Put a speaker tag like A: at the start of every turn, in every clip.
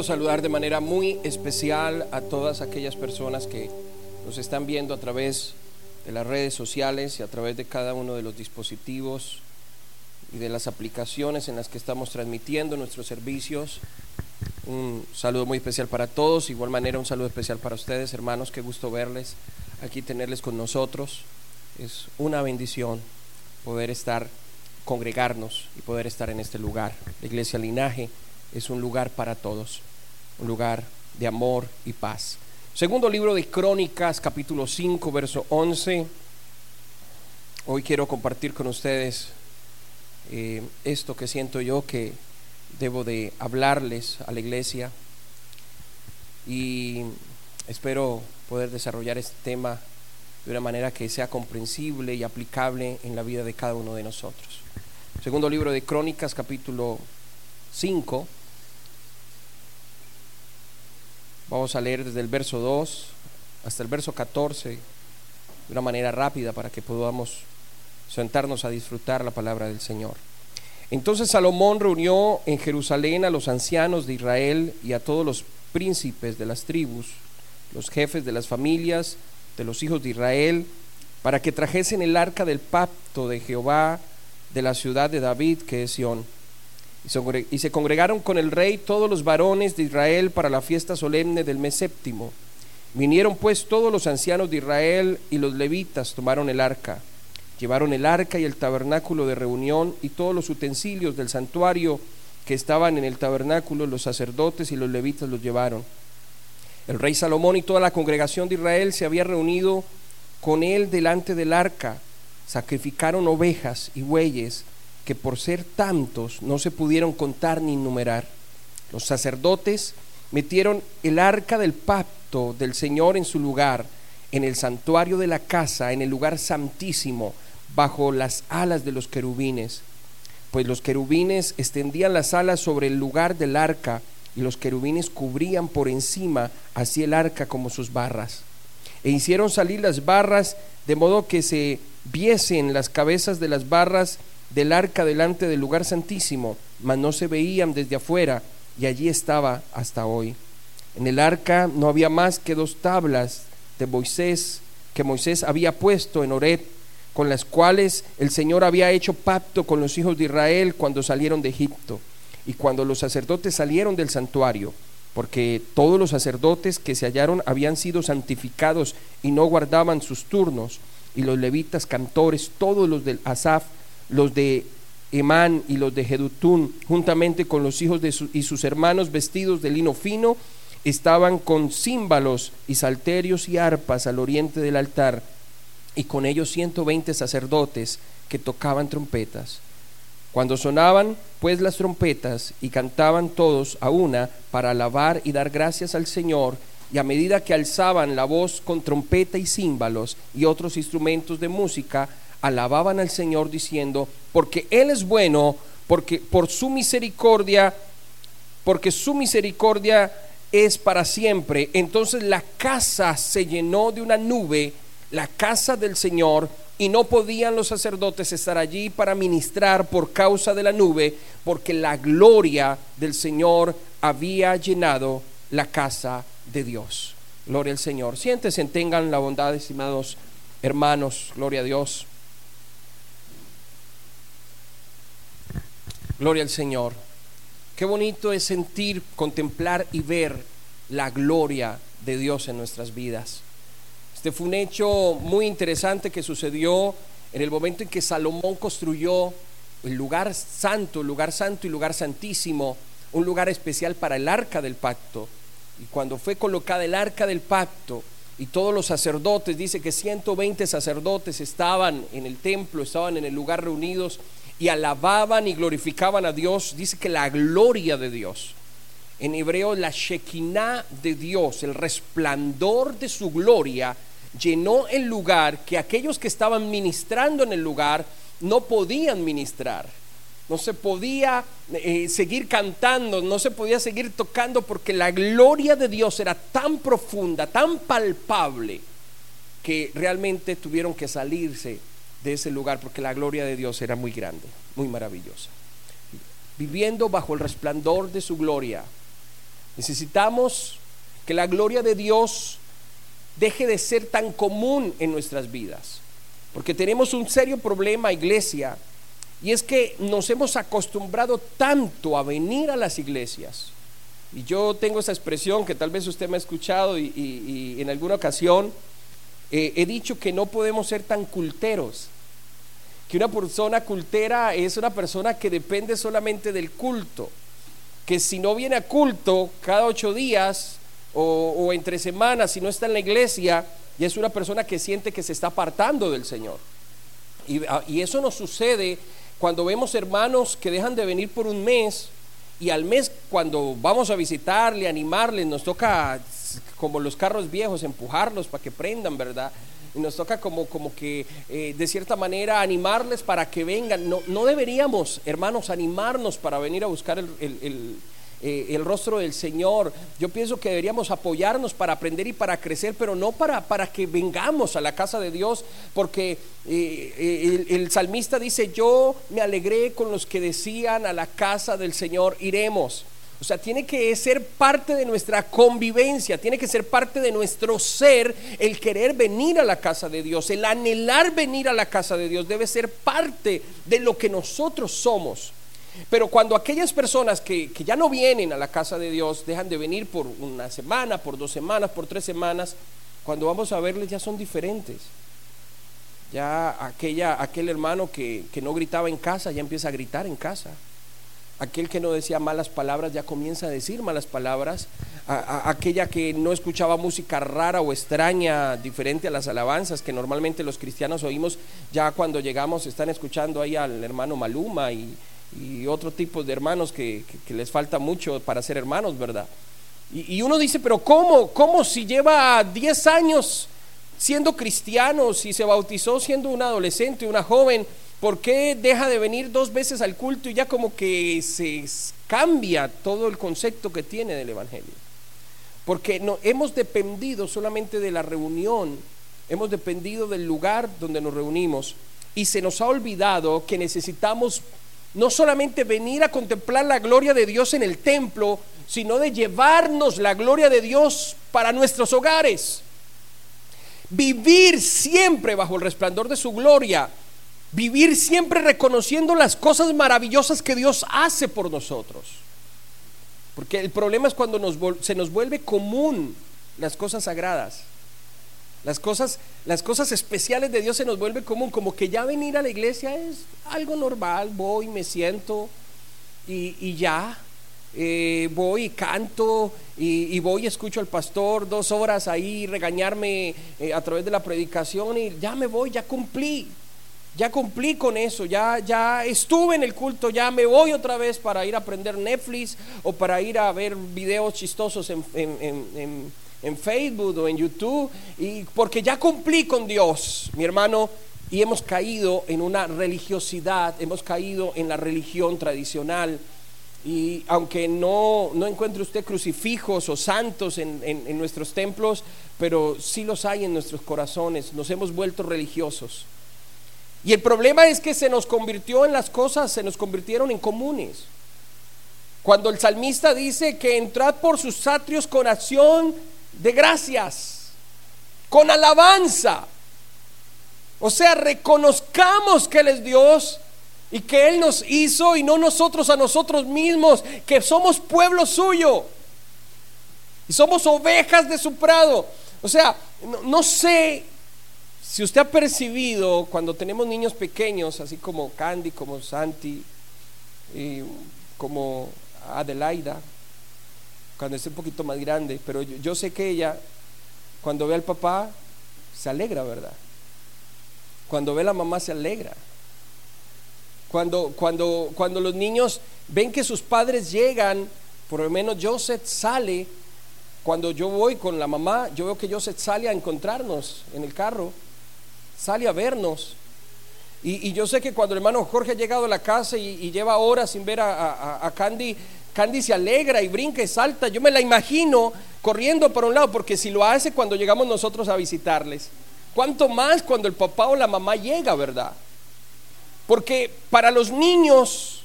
A: Quiero saludar de manera muy especial a todas aquellas personas que nos están viendo a través de las redes sociales y a través de cada uno de los dispositivos y de las aplicaciones en las que estamos transmitiendo nuestros servicios. Un saludo muy especial para todos, igual manera un saludo especial para ustedes, hermanos, qué gusto verles, aquí tenerles con nosotros. Es una bendición poder estar, congregarnos y poder estar en este lugar. La iglesia Linaje es un lugar para todos, un lugar de amor y paz. Segundo libro de Crónicas, capítulo 5, verso 11. Hoy quiero compartir con ustedes eh, esto que siento yo que debo de hablarles a la iglesia y espero poder desarrollar este tema de una manera que sea comprensible y aplicable en la vida de cada uno de nosotros. Segundo libro de Crónicas, capítulo 5. Vamos a leer desde el verso 2 hasta el verso 14 de una manera rápida para que podamos sentarnos a disfrutar la palabra del Señor. Entonces Salomón reunió en Jerusalén a los ancianos de Israel y a todos los príncipes de las tribus, los jefes de las familias de los hijos de Israel, para que trajesen el arca del pacto de Jehová de la ciudad de David, que es Sión. Y se congregaron con el rey todos los varones de Israel para la fiesta solemne del mes séptimo. Vinieron pues todos los ancianos de Israel y los levitas tomaron el arca. Llevaron el arca y el tabernáculo de reunión y todos los utensilios del santuario que estaban en el tabernáculo, los sacerdotes y los levitas los llevaron. El rey Salomón y toda la congregación de Israel se había reunido con él delante del arca. Sacrificaron ovejas y bueyes que por ser tantos no se pudieron contar ni numerar. Los sacerdotes metieron el arca del pacto del Señor en su lugar, en el santuario de la casa, en el lugar santísimo, bajo las alas de los querubines. Pues los querubines extendían las alas sobre el lugar del arca y los querubines cubrían por encima así el arca como sus barras. E hicieron salir las barras de modo que se viesen las cabezas de las barras del arca delante del lugar santísimo, mas no se veían desde afuera, y allí estaba hasta hoy. En el arca no había más que dos tablas de Moisés que Moisés había puesto en Ored, con las cuales el Señor había hecho pacto con los hijos de Israel cuando salieron de Egipto y cuando los sacerdotes salieron del santuario, porque todos los sacerdotes que se hallaron habían sido santificados y no guardaban sus turnos, y los levitas cantores, todos los del Asaf, los de Emán y los de Jedutún, juntamente con los hijos de y sus hermanos vestidos de lino fino, estaban con címbalos y salterios y arpas al oriente del altar, y con ellos ciento veinte sacerdotes que tocaban trompetas. Cuando sonaban pues las trompetas y cantaban todos a una para alabar y dar gracias al Señor, y a medida que alzaban la voz con trompeta y címbalos y otros instrumentos de música, alababan al Señor diciendo, porque Él es bueno, porque por su misericordia, porque su misericordia es para siempre. Entonces la casa se llenó de una nube, la casa del Señor, y no podían los sacerdotes estar allí para ministrar por causa de la nube, porque la gloria del Señor había llenado la casa de Dios. Gloria al Señor. Siéntense, tengan la bondad, estimados hermanos. Gloria a Dios. Gloria al Señor. Qué bonito es sentir, contemplar y ver la gloria de Dios en nuestras vidas. Este fue un hecho muy interesante que sucedió en el momento en que Salomón construyó el lugar santo, el lugar santo y lugar santísimo, un lugar especial para el arca del pacto. Y cuando fue colocada el arca del pacto y todos los sacerdotes, dice que 120 sacerdotes estaban en el templo, estaban en el lugar reunidos y alababan y glorificaban a Dios, dice que la gloria de Dios, en hebreo la Shekinah de Dios, el resplandor de su gloria, llenó el lugar que aquellos que estaban ministrando en el lugar no podían ministrar. No se podía eh, seguir cantando, no se podía seguir tocando porque la gloria de Dios era tan profunda, tan palpable, que realmente tuvieron que salirse de ese lugar porque la gloria de Dios era muy grande, muy maravillosa. Viviendo bajo el resplandor de su gloria, necesitamos que la gloria de Dios deje de ser tan común en nuestras vidas. Porque tenemos un serio problema, iglesia, y es que nos hemos acostumbrado tanto a venir a las iglesias. Y yo tengo esa expresión que tal vez usted me ha escuchado y, en alguna ocasión eh, he dicho que no podemos ser tan culteros. Que una persona cultera es una persona que depende solamente del culto. Que si no viene a culto cada ocho días o, entre semanas, si no está en la iglesia, ya es una persona que siente que se está apartando del Señor. Y, ah, y eso nos sucede cuando vemos hermanos que dejan de venir por un mes y al mes cuando vamos a visitarle, animarles, nos toca como los carros viejos empujarlos para que prendan, ¿verdad? Y nos toca como, como que eh, de cierta manera animarles para que vengan. No, no deberíamos, hermanos, animarnos para venir a buscar el eh, el rostro del Señor. Yo pienso que deberíamos apoyarnos para aprender y para crecer, pero no para, para que vengamos a la casa de Dios, porque eh, el, el salmista dice, yo me alegré con los que decían a la casa del Señor, iremos. O sea, tiene que ser parte de nuestra convivencia, tiene que ser parte de nuestro ser el querer venir a la casa de Dios, el anhelar venir a la casa de Dios, debe ser parte de lo que nosotros somos. Pero cuando aquellas personas que, ya no vienen a la casa de Dios dejan de venir por una semana, por dos semanas, por tres semanas, cuando vamos a verles ya son diferentes. Ya aquella, aquel hermano que, no gritaba en casa ya empieza a gritar en casa. Aquel que no decía malas palabras ya comienza a decir malas palabras. aquella que no escuchaba música rara o extraña, diferente a las alabanzas que normalmente los cristianos oímos, ya cuando llegamos están escuchando ahí al hermano Maluma y, y otro tipo de hermanos que, les falta mucho para ser hermanos, ¿verdad? Y, uno dice, pero ¿cómo? ¿Cómo si lleva 10 años siendo cristiano, si se bautizó siendo un adolescente, una joven? ¿Por qué deja de venir dos veces al culto y ya como que se cambia todo el concepto que tiene del Evangelio? Porque no, hemos dependido solamente de la reunión, hemos dependido del lugar donde nos reunimos y se nos ha olvidado que necesitamos no solamente venir a contemplar la gloria de Dios en el templo, sino de llevarnos la gloria de Dios para nuestros hogares. Vivir siempre bajo el resplandor de su gloria. Vivir siempre reconociendo las cosas maravillosas que Dios hace por nosotros. Porque el problema es cuando se nos vuelve común las cosas sagradas. Las cosas, las cosas especiales de Dios se nos vuelve común, como que ya venir a la iglesia es algo normal, voy, me siento y, ya, eh, voy y canto y, voy y escucho al pastor dos horas ahí regañarme eh, a través de la predicación y ya me voy, ya cumplí, ya cumplí con eso, ya, ya estuve en el culto, ya me voy otra vez para ir a aprender Netflix o para ir a ver videos chistosos en, en en Facebook o en YouTube, y porque ya cumplí con Dios, mi hermano, y hemos caído en una religiosidad, hemos caído en la religión tradicional. Y aunque no, no encuentre usted crucifijos o santos en, en nuestros templos, pero sí los hay en nuestros corazones, nos hemos vuelto religiosos. Y el problema es que se nos convirtió en las cosas, se nos convirtieron en comunes. Cuando el salmista dice que entrad por sus atrios con acción de gracias, con alabanza. O sea, reconozcamos que Él es Dios y que Él nos hizo y no nosotros a nosotros mismos, que somos pueblo suyo y somos ovejas de su prado. O sea, no, sé si usted ha percibido cuando tenemos niños pequeños, así como Candy, como Santi, y como Adelaida, cuando esté un poquito más grande, pero yo, sé que ella, cuando ve al papá, se alegra, ¿verdad? Cuando ve a la mamá, se alegra. Cuando, cuando, cuando los niños ven que sus padres llegan, por lo menos Joseph sale, cuando yo voy con la mamá, yo veo que Joseph sale a encontrarnos en el carro, sale a vernos. Y, yo sé que cuando el hermano Jorge ha llegado a la casa y, lleva horas sin ver a Candy, Candy se alegra y brinca y salta. Yo me la imagino corriendo por un lado, porque si lo hace cuando llegamos nosotros a visitarles. ¿Cuánto más cuando el papá o la mamá llega, verdad? Porque para los niños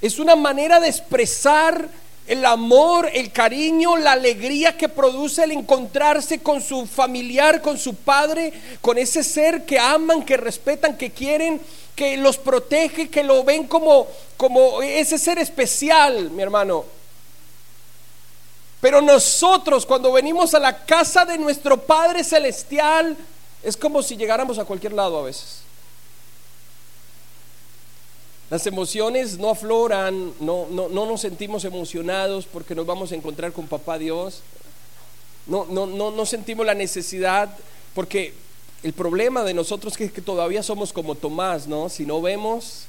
A: es una manera de expresar el amor, el cariño, la alegría que produce el encontrarse con su familiar, con su padre, con ese ser que aman, que respetan, que quieren, que los protege, que lo ven como, como ese ser especial, mi hermano. Pero nosotros cuando venimos a la casa de nuestro Padre Celestial, es como si llegáramos a cualquier lado a veces. Las emociones no afloran, no, no, no, nos sentimos emocionados porque nos vamos a encontrar con Papá Dios. No, no, no, no sentimos la necesidad porque el problema de nosotros es que todavía somos como Tomás, ¿no? Si no vemos,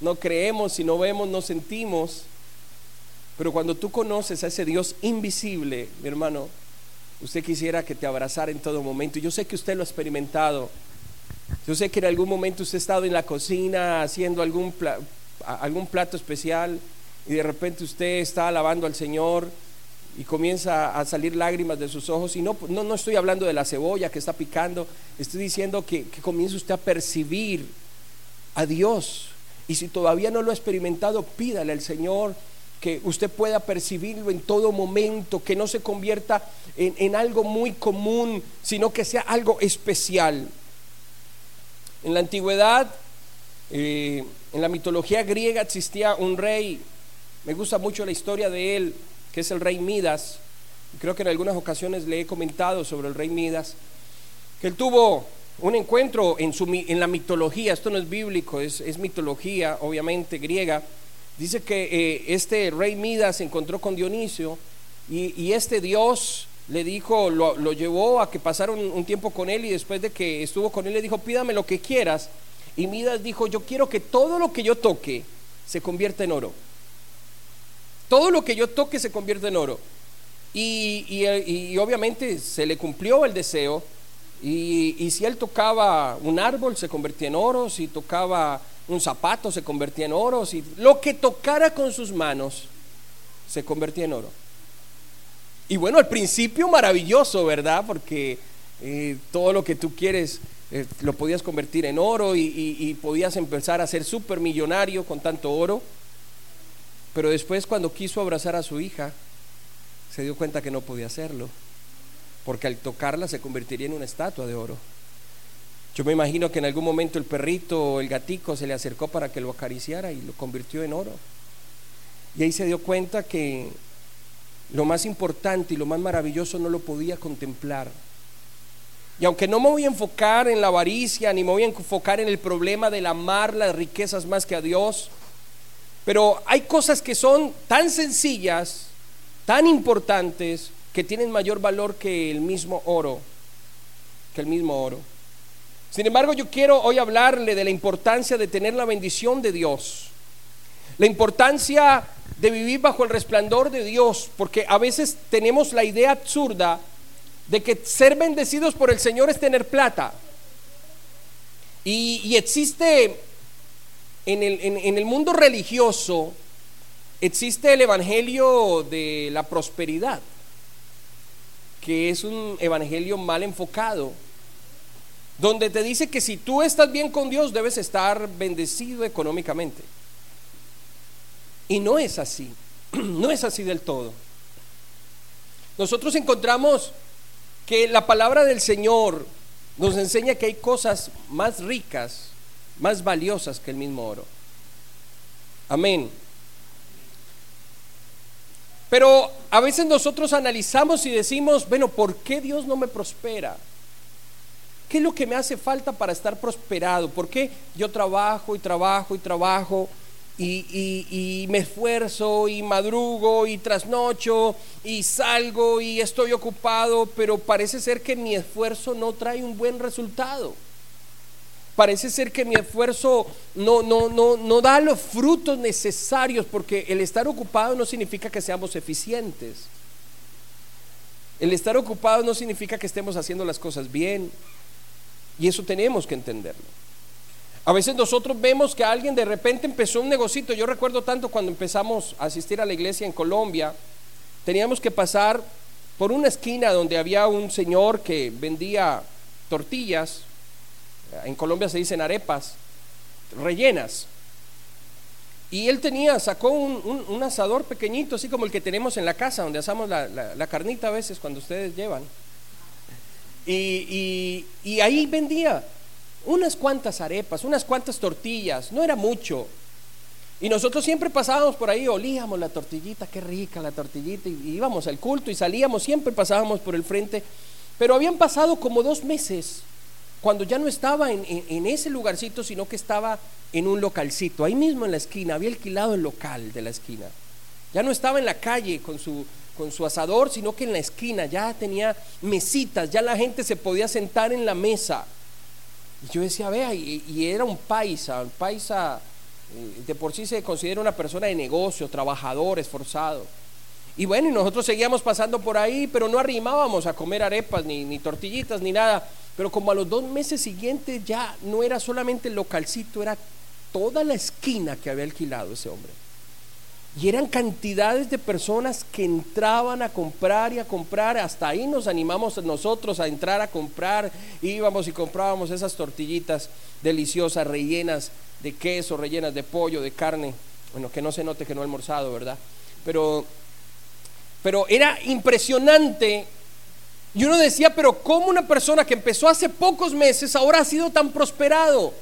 A: no creemos, si no vemos, no sentimos. Pero cuando tú conoces a ese Dios invisible, mi hermano, usted quisiera que te abrazara en todo momento. Yo sé que usted lo ha experimentado. Yo sé que en algún momento usted ha estado en la cocina haciendo algún, algún plato especial y de repente usted está alabando al Señor y comienza a salir lágrimas de sus ojos. Y no, no, no estoy hablando de la cebolla que está picando, estoy diciendo que, que comience usted a percibir a Dios. Y si todavía no lo ha experimentado, pídale al Señor que usted pueda percibirlo en todo momento, que no se convierta en algo muy común, sino que sea algo especial. En la antigüedad, eh, en la mitología griega existía un rey, me gusta mucho la historia de él, que es el rey Midas. Creo que en algunas ocasiones le he comentado sobre el rey Midas, que él tuvo un encuentro en, su, en la mitología, esto no es bíblico, es, mitología, obviamente griega. Dice que eh, este rey Midas se encontró con Dionisio y este dios le dijo, lo, lo llevó a que pasara un, tiempo con él y después de que estuvo con él le dijo, pídame lo que quieras. Y Midas dijo, yo quiero que todo lo que yo toque se convierta en oro. Todo lo que yo toque se convierta en oro. Y, y, obviamente se le cumplió el deseo. Y, y, si él tocaba un árbol se convertía en oro, si tocaba un zapato se convertía en oro, si lo que tocara con sus manos se convertía en oro. Y bueno, al principio maravilloso, ¿verdad? Porque eh, todo lo que tú quieres eh, lo podías convertir en oro y, podías empezar a ser súper millonario con tanto oro. Pero después cuando quiso abrazar a su hija, se dio cuenta que no podía hacerlo, porque al tocarla se convertiría en una estatua de oro. Yo me imagino que en algún momento el perrito o el gatico se le acercó para que lo acariciara y lo convirtió en oro. Y ahí se dio cuenta que lo más importante y lo más maravilloso no lo podía contemplar. Y aunque no me voy a enfocar en la avaricia, ni me voy a enfocar en el problema del amar las riquezas más que a Dios, pero hay cosas que son tan sencillas, tan importantes, que tienen mayor valor que el mismo oro, que el mismo oro. Sin embargo, yo quiero hoy hablarle de la importancia de tener la bendición de Dios, la importancia de vivir bajo el resplandor de Dios, porque a veces tenemos la idea absurda de que ser bendecidos por el Señor es tener plata. Y, existe en el, en el mundo religioso, existe el Evangelio de la prosperidad, que es un evangelio mal enfocado, donde te dice que si tú estás bien con Dios debes estar bendecido económicamente. Y no es así, no es así del todo. Nosotros encontramos que la palabra del Señor nos enseña que hay cosas más ricas, más valiosas que el mismo oro. Amén. Pero a veces nosotros analizamos y decimos, bueno, ¿por qué Dios no me prospera? ¿Qué es lo que me hace falta para estar prosperado? ¿Por qué yo trabajo y trabajo y trabajo y, me esfuerzo y madrugo y trasnocho y salgo y estoy ocupado, pero parece ser que mi esfuerzo no trae un buen resultado. Parece ser que mi esfuerzo no, no, no, no da los frutos necesarios porque el estar ocupado no significa que seamos eficientes. El estar ocupado no significa que estemos haciendo las cosas bien. Y eso tenemos que entenderlo. A veces nosotros vemos que alguien de repente empezó un negocito. Yo recuerdo tanto cuando empezamos a asistir a la iglesia en Colombia, teníamos que pasar por una esquina donde había un señor que vendía tortillas, en Colombia se dicen arepas, rellenas. Y él tenía, sacó un, asador pequeñito, así como el que tenemos en la casa, donde asamos la, carnita a veces cuando ustedes llevan. Y, ahí vendía unas cuantas arepas, unas cuantas tortillas, no era mucho. Y nosotros siempre pasábamos por ahí, olíamos la tortillita, qué rica la tortillita, y íbamos al culto y salíamos, siempre pasábamos por el frente. Pero habían pasado como dos meses cuando ya no estaba en, ese lugarcito, sino que estaba en un localcito, ahí mismo en la esquina, había alquilado el local de la esquina. Ya no estaba en la calle con su, con su asador, sino que en la esquina ya tenía mesitas, ya la gente se podía sentar en la mesa. Y yo decía, vea, y, era un paisa, un paisa eh, de por sí se considera una persona de negocio, trabajador, esforzado. Y bueno, y nosotros seguíamos pasando por ahí, pero no arrimábamos a comer arepas, ni, ni tortillitas, ni nada. Pero como a los dos meses siguientes ya no era solamente el localcito, era toda la esquina que había alquilado ese hombre. Y eran cantidades de personas que entraban a comprar y a comprar. Hasta ahí nos animamos nosotros a entrar a comprar. Íbamos y comprábamos esas tortillitas deliciosas, rellenas de queso, rellenas de pollo, de carne. Bueno, que no se note que no he almorzado, ¿verdad? Pero, pero era impresionante y uno decía, pero ¿cómo una persona que empezó hace pocos meses ahora ha sido tan prosperado?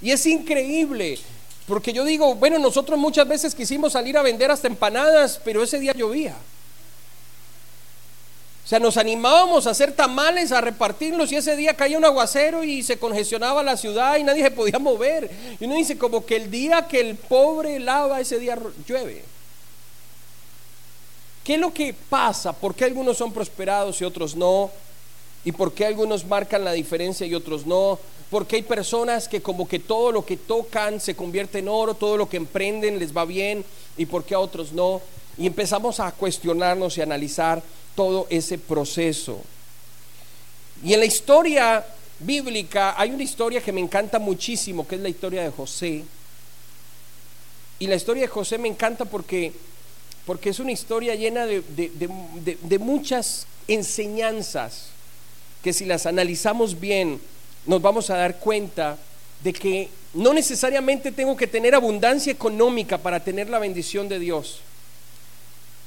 A: Y es increíble, porque yo digo, bueno, nosotros muchas veces quisimos salir a vender hasta empanadas, pero ese día llovía. O sea, nos animábamos a hacer tamales, a repartirlos y ese día caía un aguacero y se congestionaba la ciudad y nadie se podía mover. Y uno dice como que el día que el pobre lava, ese día llueve. ¿Qué es lo que pasa? ¿Por qué algunos son prosperados y otros no? ¿Y por qué algunos marcan la diferencia y otros no? ¿Por qué hay personas que como que todo lo que tocan se convierte en oro, todo lo que emprenden les va bien y por qué a otros no? Y empezamos a cuestionarnos y analizar todo ese proceso. Y en la historia bíblica hay una historia que me encanta muchísimo, que es la historia de José. Y la historia de José me encanta porque porque es una historia llena de, muchas enseñanzas que si las analizamos bien nos vamos a dar cuenta de que no necesariamente tengo que tener abundancia económica para tener la bendición de Dios.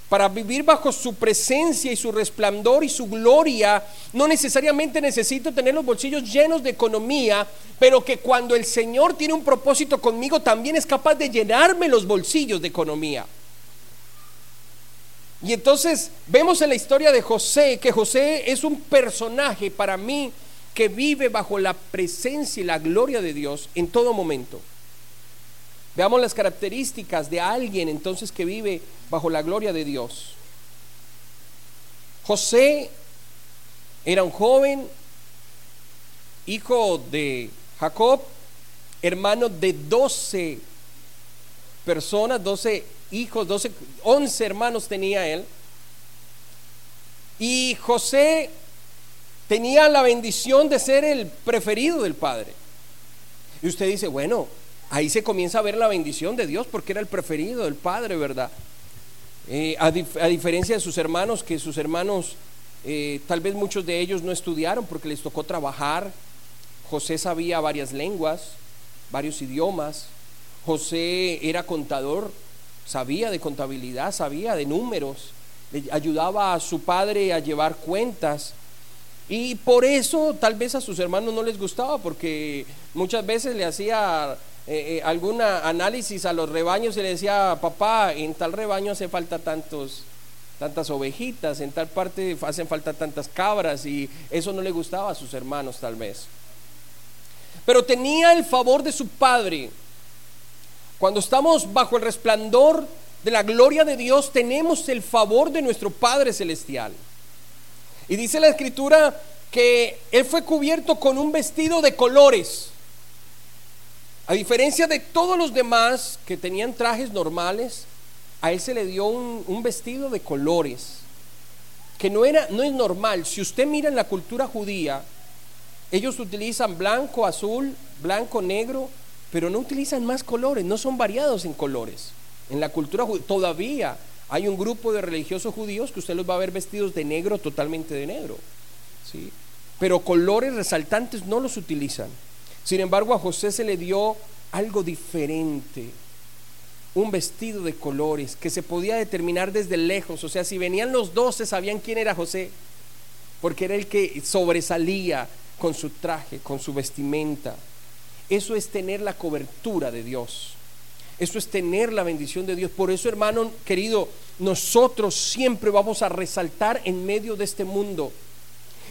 A: Para vivir bajo su presencia y su resplandor y su gloria, no necesariamente necesito tener los bolsillos llenos de economía, pero que cuando el Señor tiene un propósito conmigo, también es capaz de llenarme los bolsillos de economía. Y entonces vemos en la historia de José que José es un personaje para mí que vive bajo la presencia y la gloria de Dios en todo momento. Veamos las características de alguien entonces que vive bajo la gloria de Dios. José era un joven, hijo de Jacob, hermano de doce personas, doce hijos, 12, 11 hermanos tenía él. Y José tenía la bendición de ser el preferido del Padre. Y usted dice, bueno, ahí se comienza a ver la bendición de Dios porque era el preferido del Padre, ¿verdad? Eh, a, diferencia de sus hermanos, que sus hermanos, eh, tal vez muchos de ellos no estudiaron porque les tocó trabajar. José sabía varias lenguas, varios idiomas. José era contador, sabía de contabilidad, sabía de números, le ayudaba a su padre a llevar cuentas. Y por eso tal vez a sus hermanos no les gustaba, porque muchas veces le hacía eh, eh, algún análisis a los rebaños y le decía, papá, en tal rebaño hace falta tantos, tantas ovejitas, en tal parte hacen falta tantas cabras, y eso no le gustaba a sus hermanos tal vez. Pero tenía el favor de su padre cuando estamos bajo el resplandor de la gloria de Dios, tenemos el favor de nuestro Padre Celestial. Y dice la Escritura que Él fue cubierto con un vestido de colores. A diferencia de todos los demás que tenían trajes normales, a Él se le dio un, vestido de colores, que no, era, no es normal. Si usted mira en la cultura judía, ellos utilizan blanco, azul, blanco, negro, pero no utilizan más colores, no son variados en colores. En la cultura todavía hay un grupo de religiosos judíos que usted los va a ver vestidos de negro, totalmente de negro. ¿sí? pero colores resaltantes no los utilizan. Sin embargo, a José se le dio algo diferente, un vestido de colores que se podía determinar desde lejos. O sea, si venían los doce, sabían quién era José, porque era el que sobresalía con su traje, con su vestimenta. Eso es tener la cobertura de Dios. Eso es tener la bendición de Dios. Por eso, hermano querido, nosotros siempre vamos a resaltar en medio de este mundo.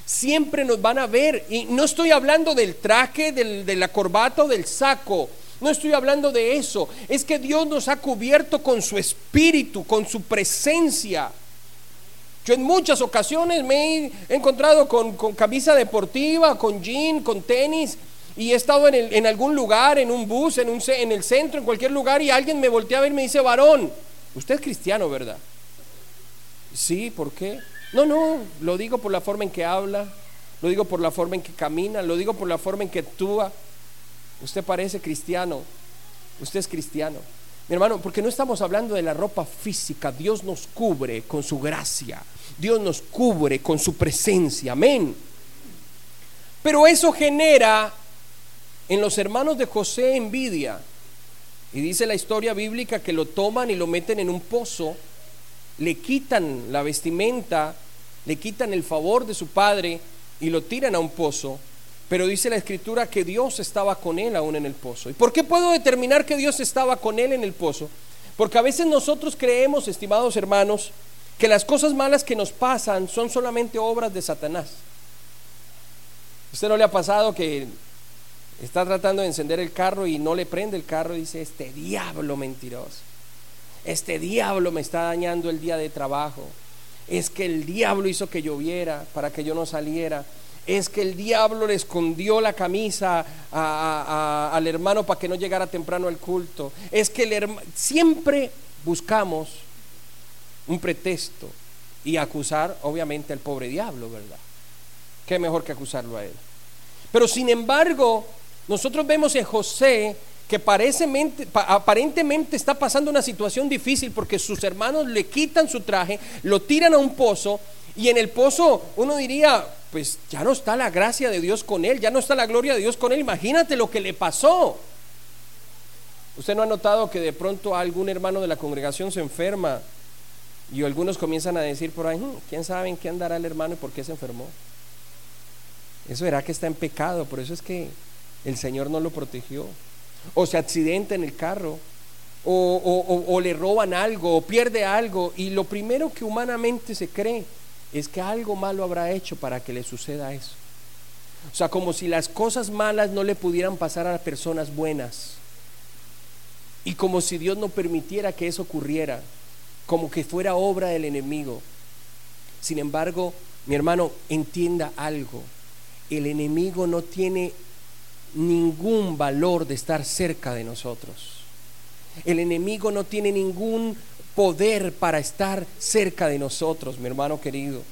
A: Siempre nos van a ver. Y no estoy hablando del traje, del, de la corbata o del saco. No estoy hablando de eso. Es que Dios nos ha cubierto con su espíritu, con su presencia. Yo en muchas ocasiones me he encontrado con, camisa deportiva, con jean, con tenis, y he estado en, algún lugar, en un bus, en, un, en el centro, en cualquier lugar, y alguien me voltea a ver y me dice, varón, usted es cristiano, ¿verdad? Sí, ¿por qué? No, no, lo digo por la forma en que habla, lo digo por la forma en que camina, lo digo por la forma en que actúa. Usted parece cristiano, usted es cristiano. Mi hermano, porque no estamos hablando de la ropa física, Dios nos cubre con su gracia, Dios nos cubre con su presencia, amén. Pero eso genera en los hermanos de José envidia. Y dice la historia bíblica que lo toman y lo meten en un pozo, le quitan la vestimenta, le quitan el favor de su padre y lo tiran a un pozo. Pero dice la escritura que Dios estaba con él aún en el pozo. ¿Y por qué puedo determinar que Dios estaba con él en el pozo? Porque a veces nosotros creemos, estimados hermanos, que las cosas malas que nos pasan son solamente obras de Satanás. ¿Usted no le ha pasado que está tratando de encender el carro y no le prende el carro y dice, este diablo mentiroso, este diablo me está dañando el día de trabajo, es que el diablo hizo que lloviera para que yo no saliera, es que el diablo le escondió la camisa al hermano para que no llegara temprano al culto, es que el siempre buscamos un pretexto y acusar obviamente al pobre diablo, ¿verdad? Qué mejor que acusarlo a él. Pero sin embargo, nosotros vemos en José que aparentemente está pasando una situación difícil porque sus hermanos le quitan su traje, lo tiran a un pozo y en el pozo uno diría, pues ya no está la gracia de Dios con él, ya no está la gloria de Dios con él, imagínate lo que le pasó. ¿Usted no ha notado que de pronto algún hermano de la congregación se enferma y algunos comienzan a decir por ahí, hmm, ¿quién sabe en qué andará el hermano y por qué se enfermó? Eso era que está en pecado, por eso es que el Señor no lo protegió. O se accidenta en el carro, o, le roban algo, o pierde algo, y lo primero que humanamente se cree es que algo malo habrá hecho para que le suceda eso. O sea, como si las cosas malas no le pudieran pasar a personas buenas. Y como si Dios no permitiera que eso ocurriera, como que fuera obra del enemigo. Sin embargo, mi hermano, entienda algo. El enemigo no tiene ningún valor de estar cerca de nosotros. El enemigo no tiene ningún poder para estar cerca de nosotros, mi hermano querido.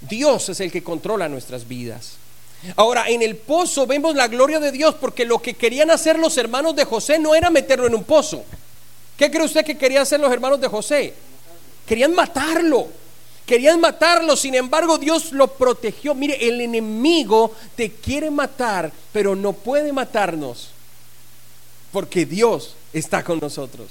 A: Dios es el que controla nuestras vidas. Ahora, en el pozo vemos la gloria de Dios porque lo que querían hacer los hermanos de José no era meterlo en un pozo. ¿Qué cree usted que querían hacer los hermanos de José? Querían matarlo. Querían matarlo, sin embargo Dios lo protegió. Mire, el enemigo te quiere matar, pero no puede matarnos, porque Dios está con nosotros.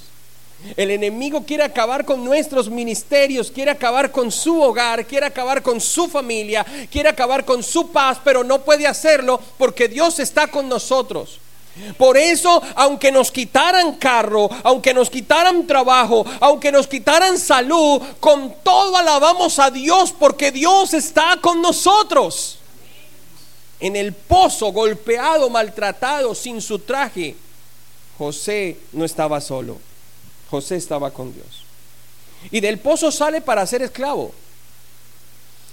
A: El enemigo quiere acabar con nuestros ministerios, quiere acabar con su hogar, quiere acabar con su familia, quiere acabar con su paz, pero no puede hacerlo porque Dios está con nosotros. Por eso, aunque nos quitaran carro, aunque nos quitaran trabajo, aunque nos quitaran salud, con todo alabamos a Dios porque Dios está con nosotros. En el pozo, golpeado, maltratado, sin su traje, José no estaba solo. José estaba con Dios. Y del pozo sale para ser esclavo.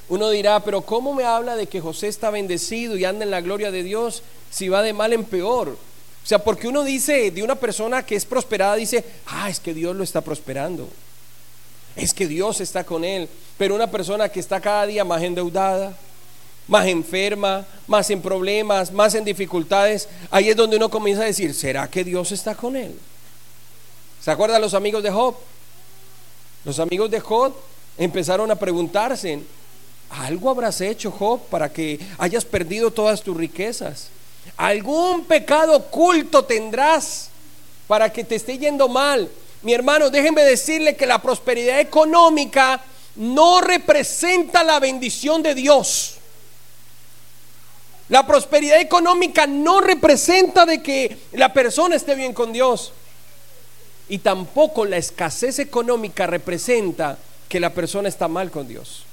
A: Uno dirá, pero ¿cómo me habla de que José está bendecido y anda en la gloria de Dios si va de mal en peor? O sea, porque uno dice de una persona que es prosperada, dice, ah, es que Dios lo está prosperando. Es que Dios está con él. Pero una persona que está cada día más endeudada, más enferma, más en problemas, más en dificultades, ahí es donde uno comienza a decir, ¿será que Dios está con él? ¿Se acuerdan los amigos de Job? Los amigos de Job empezaron a preguntarse, Algo habrás hecho, Job, para que hayas perdido todas tus riquezas. Algún pecado oculto tendrás para que te esté yendo mal. Mi hermano, déjenme decirle que la prosperidad económica no representa la bendición de Dios. La prosperidad económica no representa de que la persona esté bien con Dios. Y tampoco la escasez económica representa que la persona está mal con Dios.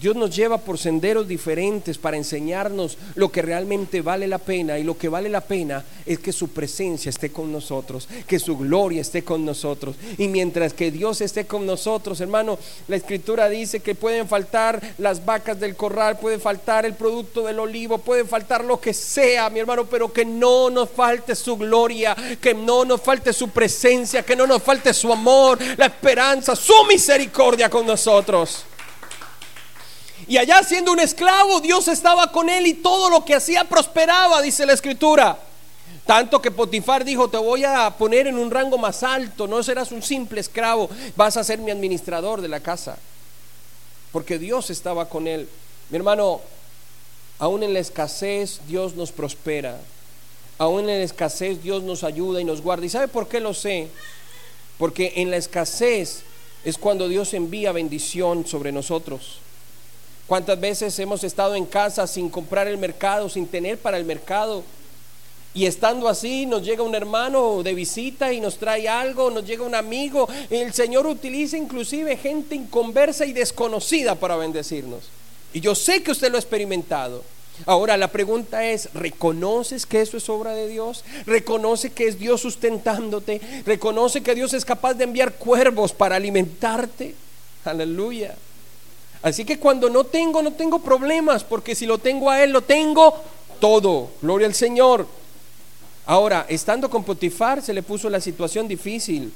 A: Dios nos lleva por senderos diferentes para enseñarnos lo que realmente vale la pena y lo que vale la pena es que su presencia esté con nosotros, que su gloria esté con nosotros. Y mientras que Dios esté con nosotros, hermano, la escritura dice que pueden faltar las vacas del corral, puede faltar el producto del olivo, puede faltar lo que sea, mi hermano, pero que no nos falte su gloria, que no nos falte su presencia, que no nos falte su amor, la esperanza, su misericordia con nosotros. Y allá siendo un esclavo, Dios estaba con él y todo lo que hacía prosperaba, dice la escritura. Tanto que Potifar dijo, te voy a poner en un rango más alto, no serás un simple esclavo, vas a ser mi administrador de la casa. Porque Dios estaba con él. Mi hermano, aún en la escasez Dios nos prospera. Aún en la escasez Dios nos ayuda y nos guarda. ¿Y sabe por qué lo sé? Porque en la escasez es cuando Dios envía bendición sobre nosotros. ¿Cuántas veces hemos estado en casa sin comprar el mercado, sin tener para el mercado? Y estando así, nos llega un hermano de visita y nos trae algo, nos llega un amigo. El Señor utiliza inclusive gente inconversa y desconocida para bendecirnos. Y yo sé que usted lo ha experimentado. Ahora la pregunta es, ¿reconoces que eso es obra de Dios? ¿Reconoce que es Dios sustentándote? ¿Reconoce que Dios es capaz de enviar cuervos para alimentarte? Aleluya. Así que cuando no tengo, no tengo problemas, porque si lo tengo a Él, lo tengo todo. Gloria al Señor. Ahora, estando con Potifar, se le puso la situación difícil.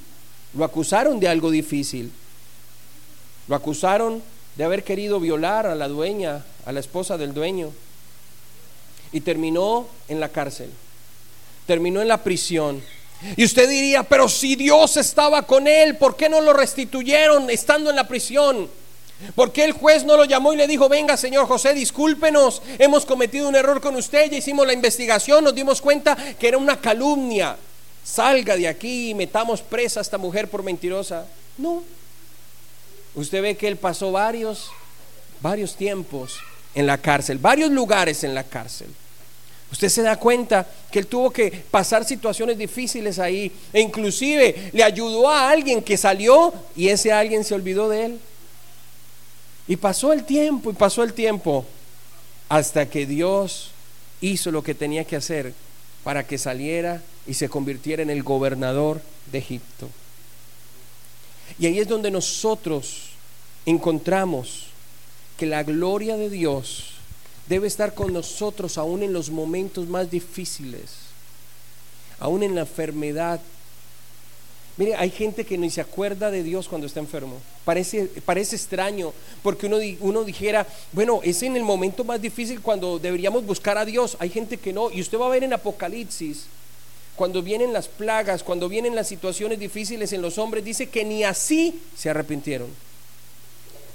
A: Lo acusaron de algo difícil. Lo acusaron de haber querido violar a la dueña, a la esposa del dueño. Y terminó en la cárcel. Terminó en la prisión. Y usted diría, pero si Dios estaba con él, ¿por qué no lo restituyeron estando en la prisión? Porque el juez no lo llamó y le dijo, venga señor José, discúlpenos, hemos cometido un error con usted, ya hicimos la investigación, nos dimos cuenta que era una calumnia. Salga de aquí y metamos presa a esta mujer por mentirosa. No. Usted ve que él pasó varios, varios tiempos en la cárcel, varios lugares en la cárcel. Usted se da cuenta que él tuvo que pasar situaciones difíciles ahí e inclusive le ayudó a alguien que salió y ese alguien se olvidó de él. Y pasó el tiempo y pasó el tiempo hasta que Dios hizo lo que tenía que hacer para que saliera y se convirtiera en el gobernador de Egipto. Y ahí es donde nosotros encontramos que la gloria de Dios debe estar con nosotros aún en los momentos más difíciles, aún en la enfermedad Mire, hay gente que ni se acuerda de Dios cuando está enfermo. Parece, parece extraño, porque uno, uno dijera, bueno, es en el momento más difícil cuando deberíamos buscar a Dios. Hay gente que no. Y usted va a ver en Apocalipsis, cuando vienen las plagas, cuando vienen las situaciones difíciles en los hombres, dice que ni así se arrepintieron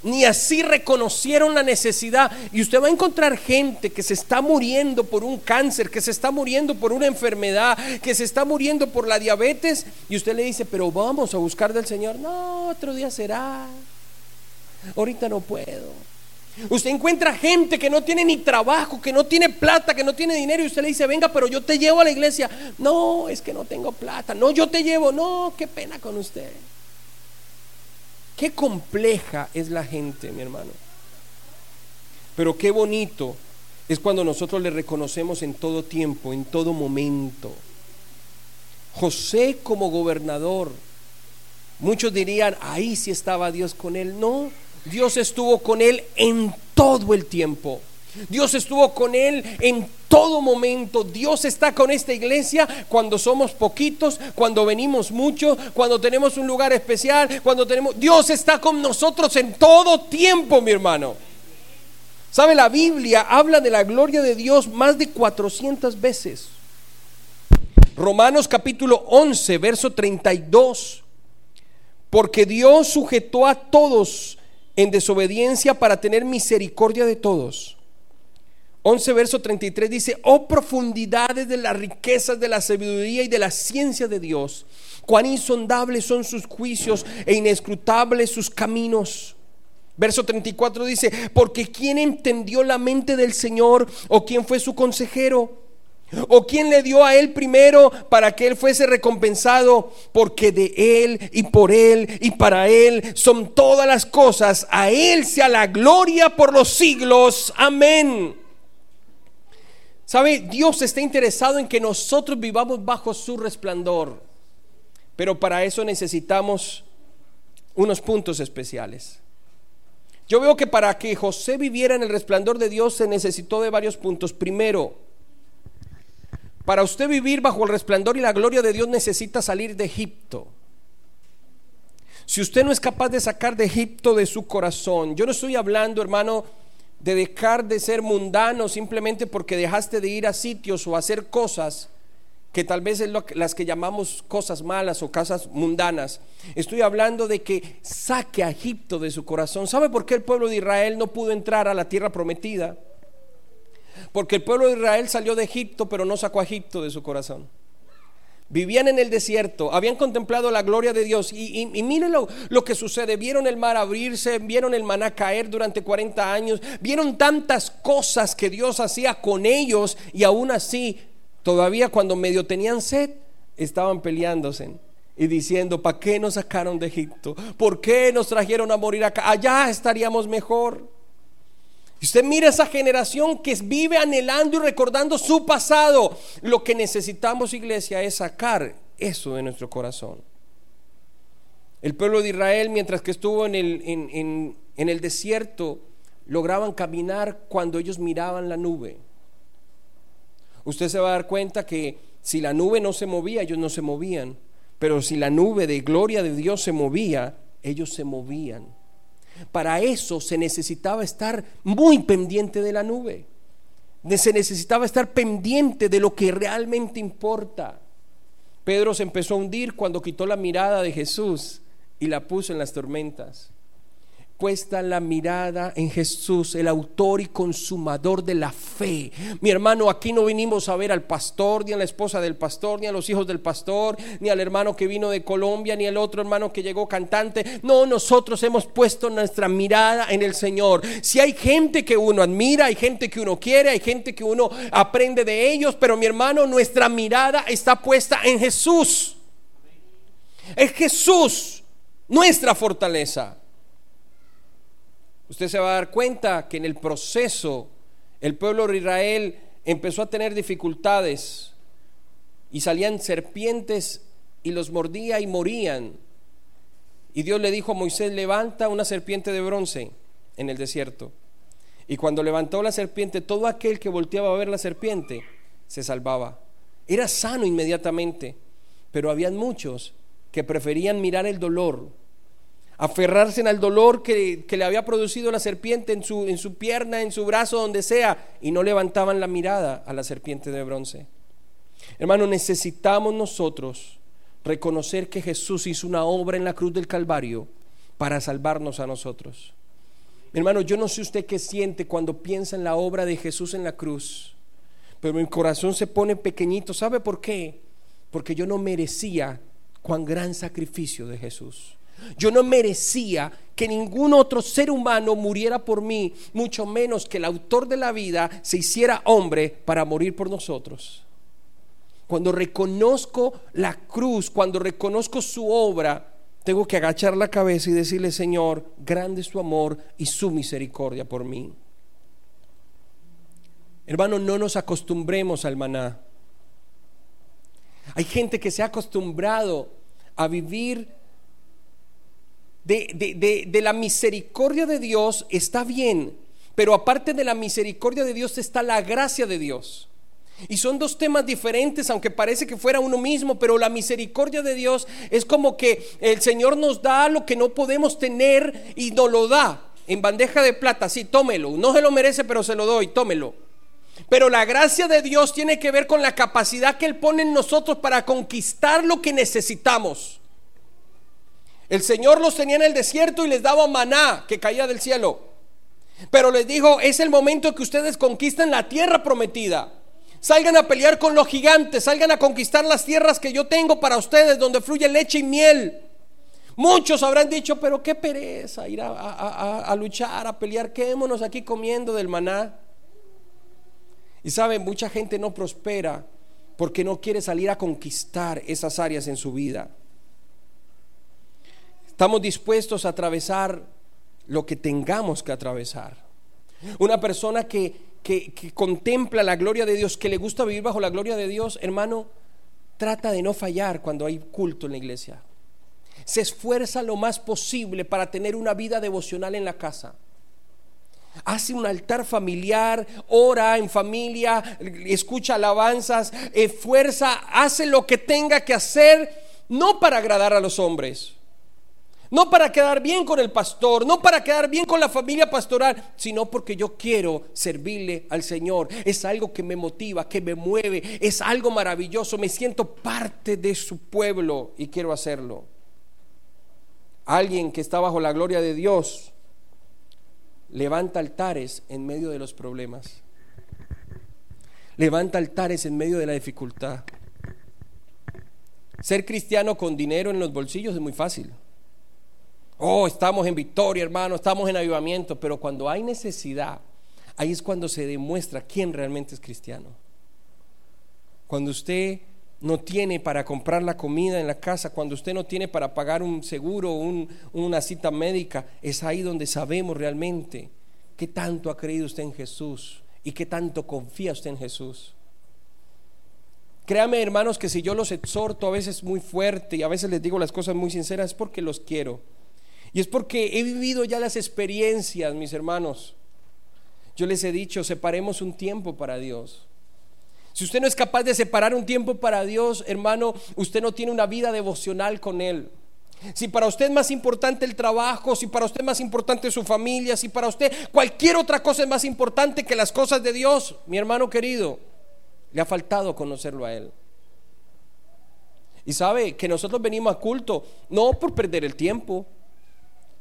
A: ni así reconocieron la necesidad. Y usted va a encontrar gente que se está muriendo por un cáncer, que se está muriendo por una enfermedad, que se está muriendo por la diabetes. Y usted le dice, pero vamos a buscar del Señor. No, otro día será. Ahorita no puedo. Usted encuentra gente que no tiene ni trabajo, que no tiene plata, que no tiene dinero y usted le dice, venga, pero yo te llevo a la iglesia. No, es que no tengo plata. No, yo te llevo. No, qué pena con usted. Qué compleja es la gente, mi hermano. Pero qué bonito es cuando nosotros le reconocemos en todo tiempo, en todo momento. José como gobernador, muchos dirían, ahí sí estaba Dios con él. No, Dios estuvo con él en todo el tiempo. Dios estuvo con él en todo momento. Dios está con esta iglesia cuando somos poquitos, cuando venimos mucho, cuando tenemos un lugar especial, cuando tenemos... Dios está con nosotros en todo tiempo, mi hermano. ¿Sabe? La Biblia habla de la gloria de Dios más de 400 veces. Romanos capítulo 11, verso 32. Porque Dios sujetó a todos en desobediencia para tener misericordia de todos. 11 verso 33 dice, oh profundidades de las riquezas de la sabiduría y de la ciencia de Dios, cuán insondables son sus juicios e inescrutables sus caminos. Verso 34 dice, porque ¿quién entendió la mente del Señor o quién fue su consejero? ¿O quién le dio a él primero para que él fuese recompensado? Porque de él y por él y para él son todas las cosas. A él sea la gloria por los siglos. Amén. ¿Sabe? Dios está interesado en que nosotros vivamos bajo su resplandor. Pero para eso necesitamos unos puntos especiales. Yo veo que para que José viviera en el resplandor de Dios se necesitó de varios puntos. Primero, para usted vivir bajo el resplandor y la gloria de Dios necesita salir de Egipto. Si usted no es capaz de sacar de Egipto de su corazón, yo no estoy hablando, hermano, de dejar de ser mundano simplemente porque dejaste de ir a sitios o hacer cosas que tal vez es las que llamamos cosas malas o cosas mundanas. Estoy hablando de que saque a Egipto de su corazón. ¿Sabe por qué el pueblo de Israel no pudo entrar a la tierra prometida? Porque el pueblo de Israel salió de Egipto, pero no sacó a Egipto de su corazón. Vivían en el desierto, habían contemplado la gloria de Dios y, miren lo, lo, que sucede. Vieron el mar abrirse, vieron el maná caer durante 40 años, vieron tantas cosas que Dios hacía con ellos y aún así, todavía cuando medio tenían sed, estaban peleándose y diciendo, ¿para qué nos sacaron de Egipto? ¿Por qué nos trajeron a morir acá? Allá estaríamos mejor. Y usted mira esa generación que vive anhelando y recordando su pasado. Lo que necesitamos, iglesia, es sacar eso de nuestro corazón. El pueblo de Israel, mientras que estuvo en el, en, en el desierto, lograban caminar cuando ellos miraban la nube. Usted se va a dar cuenta que si la nube no se movía, ellos no se movían. Pero si la nube de gloria de Dios se movía, ellos se movían. Para eso se necesitaba estar muy pendiente de la nube. Se necesitaba estar pendiente de lo que realmente importa. Pedro se empezó a hundir cuando quitó la mirada de Jesús y la puso en las tormentas puesta la mirada en Jesús, el autor y consumador de la fe. Mi hermano, aquí no vinimos a ver al pastor, ni a la esposa del pastor, ni a los hijos del pastor, ni al hermano que vino de Colombia, ni al otro hermano que llegó cantante. No, nosotros hemos puesto nuestra mirada en el Señor. Si hay gente que uno admira, hay gente que uno quiere, hay gente que uno aprende de ellos, pero mi hermano, nuestra mirada está puesta en Jesús. Es Jesús nuestra fortaleza usted se va a dar cuenta que en el proceso el pueblo de Israel empezó a tener dificultades y salían serpientes y los mordía y morían. Y Dios le dijo a Moisés, levanta una serpiente de bronce en el desierto. Y cuando levantó la serpiente, todo aquel que volteaba a ver la serpiente se salvaba. Era sano inmediatamente, pero habían muchos que preferían mirar el dolor aferrarse al dolor que, le había producido la serpiente en su, en su pierna, en su brazo, donde sea, y no levantaban la mirada a la serpiente de bronce. Hermano, necesitamos nosotros reconocer que Jesús hizo una obra en la cruz del Calvario para salvarnos a nosotros. Hermano, yo no sé usted qué siente cuando piensa en la obra de Jesús en la cruz, pero mi corazón se pone pequeñito. ¿Sabe por qué? Porque yo no merecía cuán gran sacrificio de Jesús. Yo no merecía que ningún otro ser humano muriera por mí, mucho menos que el autor de la vida se hiciera hombre para morir por nosotros. Cuando reconozco la cruz, cuando reconozco su obra, tengo que agachar la cabeza y decirle, Señor, grande es tu amor y su misericordia por mí. Hermano, no nos acostumbremos al maná. Hay gente que se ha acostumbrado a vivir de, la misericordia de Dios está bien, pero aparte de la misericordia de Dios está la gracia de Dios. Y son dos temas diferentes, aunque parece que fuera uno mismo, pero la misericordia de Dios es como que el Señor nos da lo que no podemos tener y nos lo da en bandeja de plata, sí, tómelo, no se lo merece, pero se lo doy, tómelo. Pero la gracia de Dios tiene que ver con la capacidad que Él pone en nosotros para conquistar lo que necesitamos. El Señor los tenía en el desierto y les daba maná que caía del cielo. Pero les dijo, es el momento que ustedes conquisten la tierra prometida. Salgan a pelear con los gigantes, salgan a conquistar las tierras que yo tengo para ustedes, donde fluye leche y miel. Muchos habrán dicho, pero qué pereza ir a, luchar, a pelear, quedémonos aquí comiendo del maná. Y saben, mucha gente no prospera porque no quiere salir a conquistar esas áreas en su vida. Estamos dispuestos a atravesar lo que tengamos que atravesar. Una persona que, que, contempla la gloria de Dios, que le gusta vivir bajo la gloria de Dios, hermano, trata de no fallar cuando hay culto en la iglesia se esfuerza lo más posible para tener una vida devocional en la casa. Hace un altar familiar, ora en familia, escucha alabanzas, esfuerza, hace lo que tenga que hacer, no para agradar a los hombres, no para quedar bien con el pastor, no para quedar bien con la familia pastoral, sino porque yo quiero servirle al Señor. Es algo que me motiva, que me mueve, es algo maravilloso, me siento parte de su pueblo y quiero hacerlo alguien que está bajo la gloria de Dios levanta altares en medio de los problemas. Levanta altares en medio de la dificultad. Ser cristiano con dinero en los bolsillos es muy fácil. Oh, estamos en victoria, hermano, estamos en avivamiento, pero cuando hay necesidad, ahí es cuando se demuestra quién realmente es cristiano. Cuando usted no tiene para comprar la comida en la casa, cuando usted no tiene para pagar un seguro, un, una cita médica, es ahí donde sabemos realmente qué tanto ha creído usted en Jesús y qué tanto confía usted en Jesús. Créame, hermanos, que si yo los exhorto a veces muy fuerte y a veces les digo las cosas muy sinceras, es porque los quiero. Y es porque he vivido ya las experiencias, mis hermanos. Yo les he dicho, separemos un tiempo para Dios. Si usted no es capaz de separar un tiempo para Dios, hermano, usted no tiene una vida devocional con Él. Si para usted es más importante el trabajo, si para usted es más importante su familia, si para usted cualquier otra cosa es más importante que las cosas de Dios, mi hermano querido, le ha faltado conocerlo a Él. Y sabe que nosotros venimos a culto no por perder el tiempo,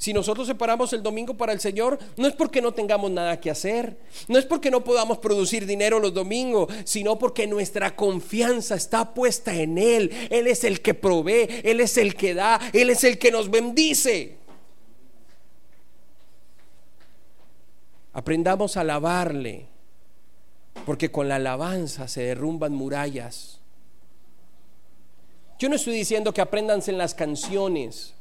A: si nosotros separamos el domingo para el Señor, no es porque no tengamos nada que hacer, no es porque no podamos producir dinero los domingos, sino porque nuestra confianza está puesta en Él. Él es el que provee, Él es el que da, Él es el que nos bendice. Aprendamos a alabarle, porque con la alabanza se derrumban murallas. Yo no estoy diciendo que aprendanse en las canciones.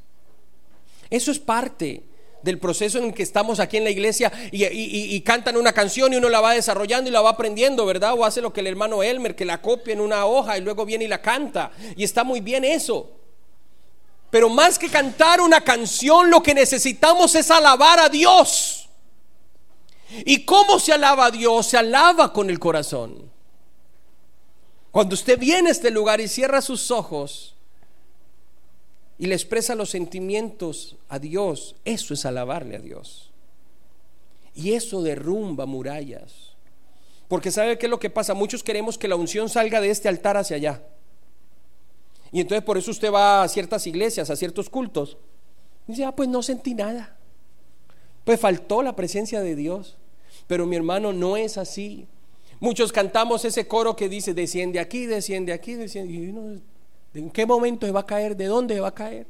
A: Eso es parte del proceso en el que estamos aquí en la iglesia y, cantan una canción y uno la va desarrollando y la va aprendiendo, ¿verdad? O hace lo que el hermano Elmer, que la copia en una hoja y luego viene y la canta. Y está muy bien eso. Pero más que cantar una canción, lo que necesitamos es alabar a Dios. ¿Y cómo se alaba a Dios? Se alaba con el corazón. Cuando usted viene a este lugar y cierra sus ojos, y le expresa los sentimientos a Dios, eso es alabarle a Dios. Y eso derrumba murallas. Porque ¿sabe qué es lo que pasa? Muchos queremos que la unción salga de este altar hacia allá. Y entonces por eso usted va a ciertas iglesias, a ciertos cultos. Y dice, ah, pues no sentí nada. Pues faltó la presencia de Dios. Pero mi hermano, no es así. Muchos cantamos ese coro que dice, desciende aquí, desciende aquí, desciende. Y uno, ¿En qué momento se va a caer? ¿De dónde va a caer?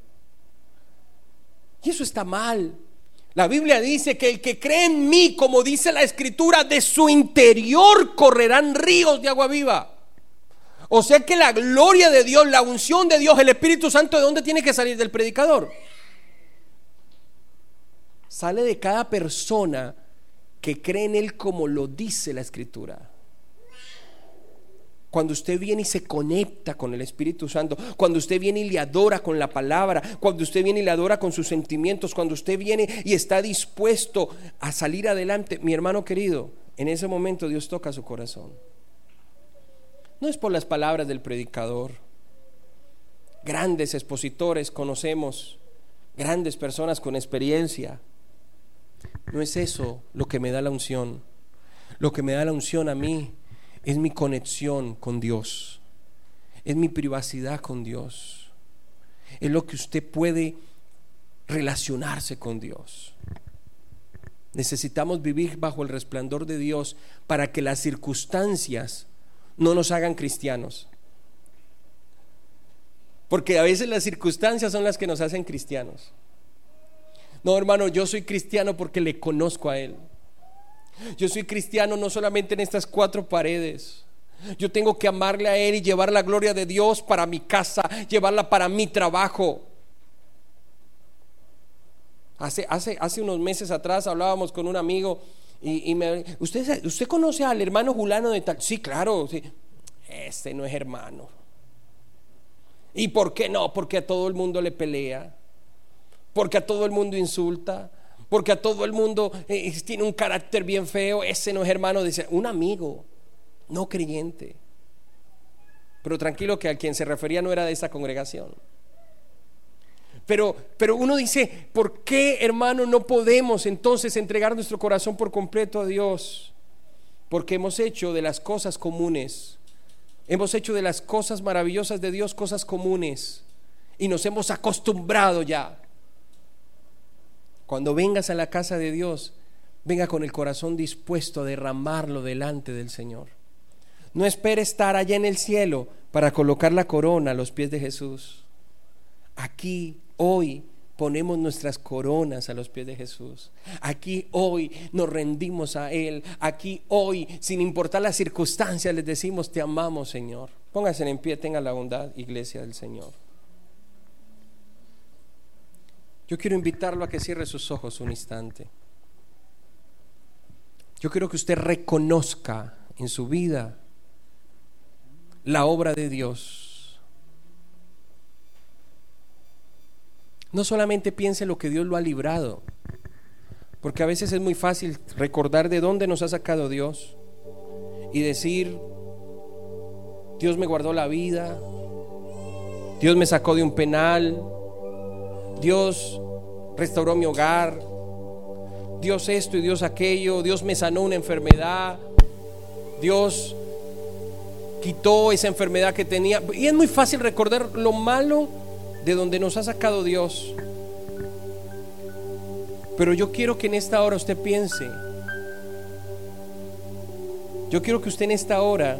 A: Y eso está mal. La Biblia dice que el que cree en mí, como dice la escritura, de su interior correrán ríos de agua viva. O sea que la gloria de Dios, la unción de Dios, el Espíritu Santo, ¿de dónde tiene que salir? Del predicador. Sale de cada persona que cree en Él como lo dice la escritura. Cuando usted viene y se conecta con el Espíritu Santo, cuando usted viene y le adora con la palabra, cuando usted viene y le adora con sus sentimientos, cuando usted viene y está dispuesto a salir adelante, mi hermano querido, en ese momento Dios toca su corazón. No es por las palabras del predicador. Grandes expositores conocemos, grandes personas con experiencia. No es eso lo que me da la unción. Lo que me da la unción a mí es mi conexión con Dios, es mi privacidad con Dios, es lo que usted puede relacionarse con Dios. Necesitamos vivir bajo el resplandor de Dios para que las circunstancias no nos hagan cristianos. Porque a veces las circunstancias son las que nos hacen cristianos. No, hermano, yo soy cristiano porque le conozco a Él. Yo soy cristiano no solamente en estas cuatro paredes. Yo tengo que amarle a Él y llevar la gloria de Dios para mi casa, llevarla para mi trabajo. Hace, hace, hace unos meses atrás hablábamos con un amigo y, me ¿usted, ¿usted conoce al hermano Julano de tal? Sí, claro. Este no es hermano. ¿Y por qué no? Porque a todo el mundo le pelea, porque a todo el mundo insulta, porque a todo el mundo eh, tiene un carácter bien feo. Ese no es hermano, dice un amigo, no creyente. Pero tranquilo que a quien se refería no era de esa congregación. Pero, pero uno dice, ¿por qué hermano no podemos entonces entregar nuestro corazón por completo a Dios? Porque hemos hecho de las cosas comunes, hemos hecho de las cosas maravillosas de Dios cosas comunes y nos hemos acostumbrado ya. Cuando vengas a la casa de Dios, venga con el corazón dispuesto a derramarlo delante del Señor. No espere estar allá en el cielo para colocar la corona a los pies de Jesús. Aquí, hoy, ponemos nuestras coronas a los pies de Jesús. Aquí hoy nos rendimos a Él. Aquí hoy, sin importar las circunstancias, les decimos, te amamos, Señor. Pónganse en pie, tengan la bondad, iglesia del Señor. Yo quiero invitarlo a que cierre sus ojos un instante. Yo quiero que usted reconozca en su vida la obra de Dios. No solamente piense lo que Dios lo ha librado, porque a veces es muy fácil recordar de dónde nos ha sacado Dios y decir, Dios me guardó la vida, Dios me sacó de un penal, Dios restauró mi hogar, Dios esto y Dios aquello, Dios me sanó una enfermedad, Dios quitó esa enfermedad que tenía. Y es muy fácil recordar lo malo de donde nos ha sacado Dios. Pero yo quiero que en esta hora usted piense, yo quiero que usted en esta hora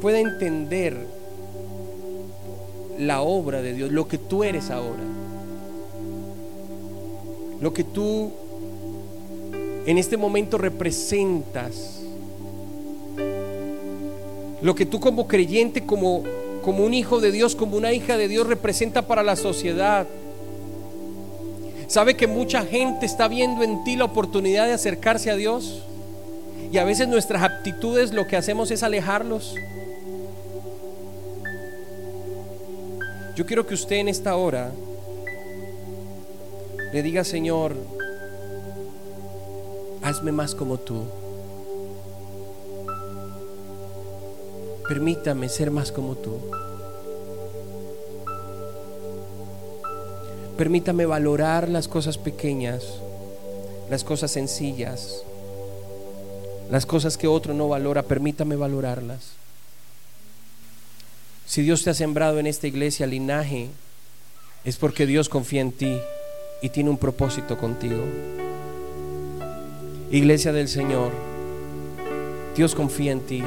A: pueda entender la obra de Dios, lo que tú eres ahora. Lo que tú en este momento representas. Lo que tú como creyente, como, como un hijo de Dios, como una hija de Dios representa para la sociedad. ¿Sabe que mucha gente está viendo en ti la oportunidad de acercarse a Dios? Y a veces nuestras aptitudes lo que hacemos es alejarlos. Yo quiero que usted en esta hora le diga, Señor, hazme más como tú. Permítame ser más como tú. Permítame valorar las cosas pequeñas, las cosas sencillas, las cosas que otro no valora, permítame valorarlas. Si Dios te ha sembrado en esta iglesia linaje, es porque Dios confía en ti y tiene un propósito contigo. Iglesia del Señor, Dios confía en ti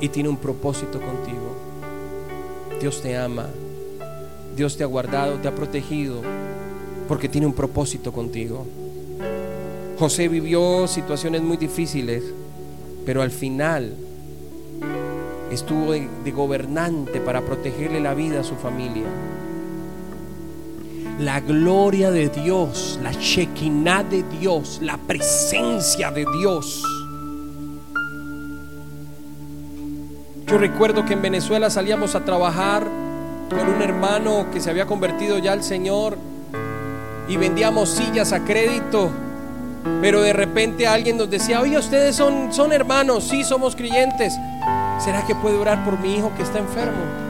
A: y tiene un propósito contigo. Dios te ama, Dios te ha guardado, te ha protegido, porque tiene un propósito contigo. José vivió situaciones muy difíciles, pero al final estuvo de, gobernante para protegerle la vida a su familia. La gloria de Dios, la Shekinah de Dios, la presencia de Dios. Yo recuerdo que en Venezuela salíamos a trabajar con un hermano que se había convertido ya al Señor y vendíamos sillas a crédito. Pero de repente alguien nos decía, oye, ustedes son, son hermanos, sí, somos creyentes. ¿Será que puede orar por mi hijo que está enfermo?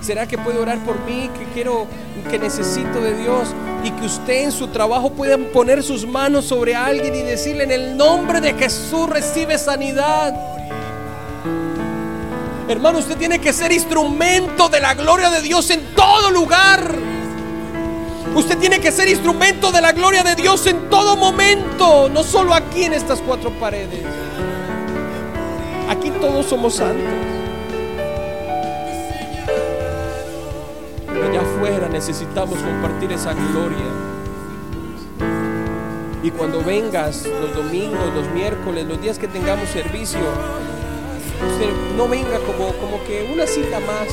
A: ¿Será que puede orar por mí que quiero, que necesito de Dios? Y que usted en su trabajo pueda poner sus manos sobre alguien y decirle en el nombre de Jesús recibe sanidad. Hermano, usted tiene que ser instrumento de la gloria de Dios en todo lugar. Usted tiene que ser instrumento de la gloria de Dios en todo momento, no solo aquí en estas cuatro paredes. Aquí todos somos santos. Pero allá afuera necesitamos compartir esa gloria. Y cuando vengas los domingos, los miércoles, los días que tengamos servicio, usted no venga como, como que una cita más.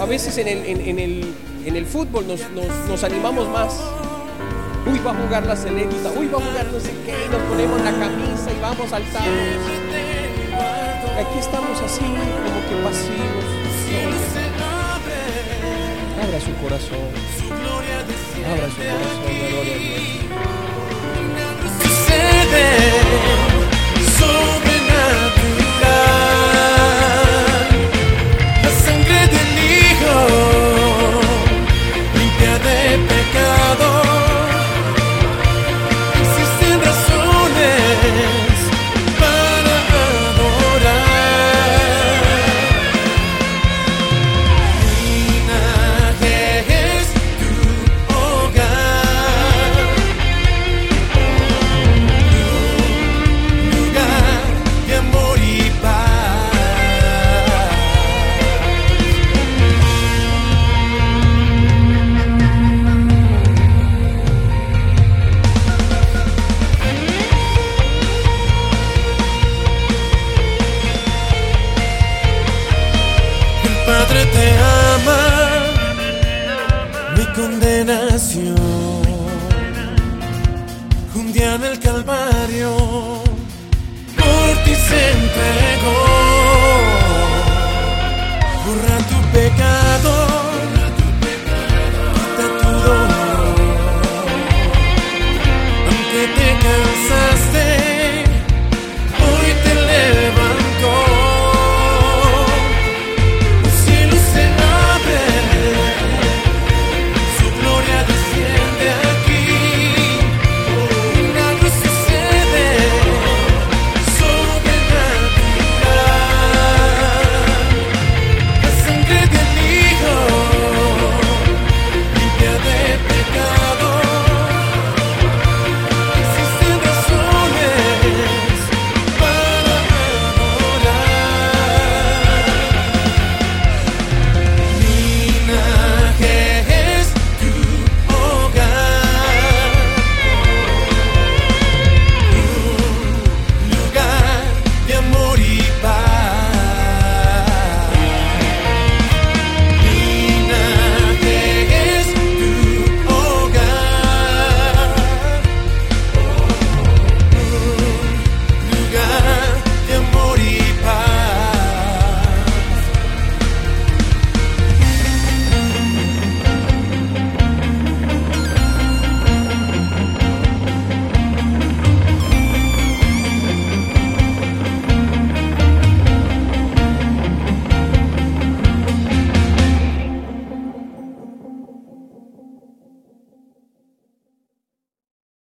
A: A veces en el, en, el, en el fútbol nos, nos, animamos más. Uy, va a jugar la selecta, uy, va a jugar no sé qué, y nos ponemos la camisa y vamos al Aquí estamos así, como que pasivos. Abra su corazón. Abra su corazón, gloria a
B: Dios.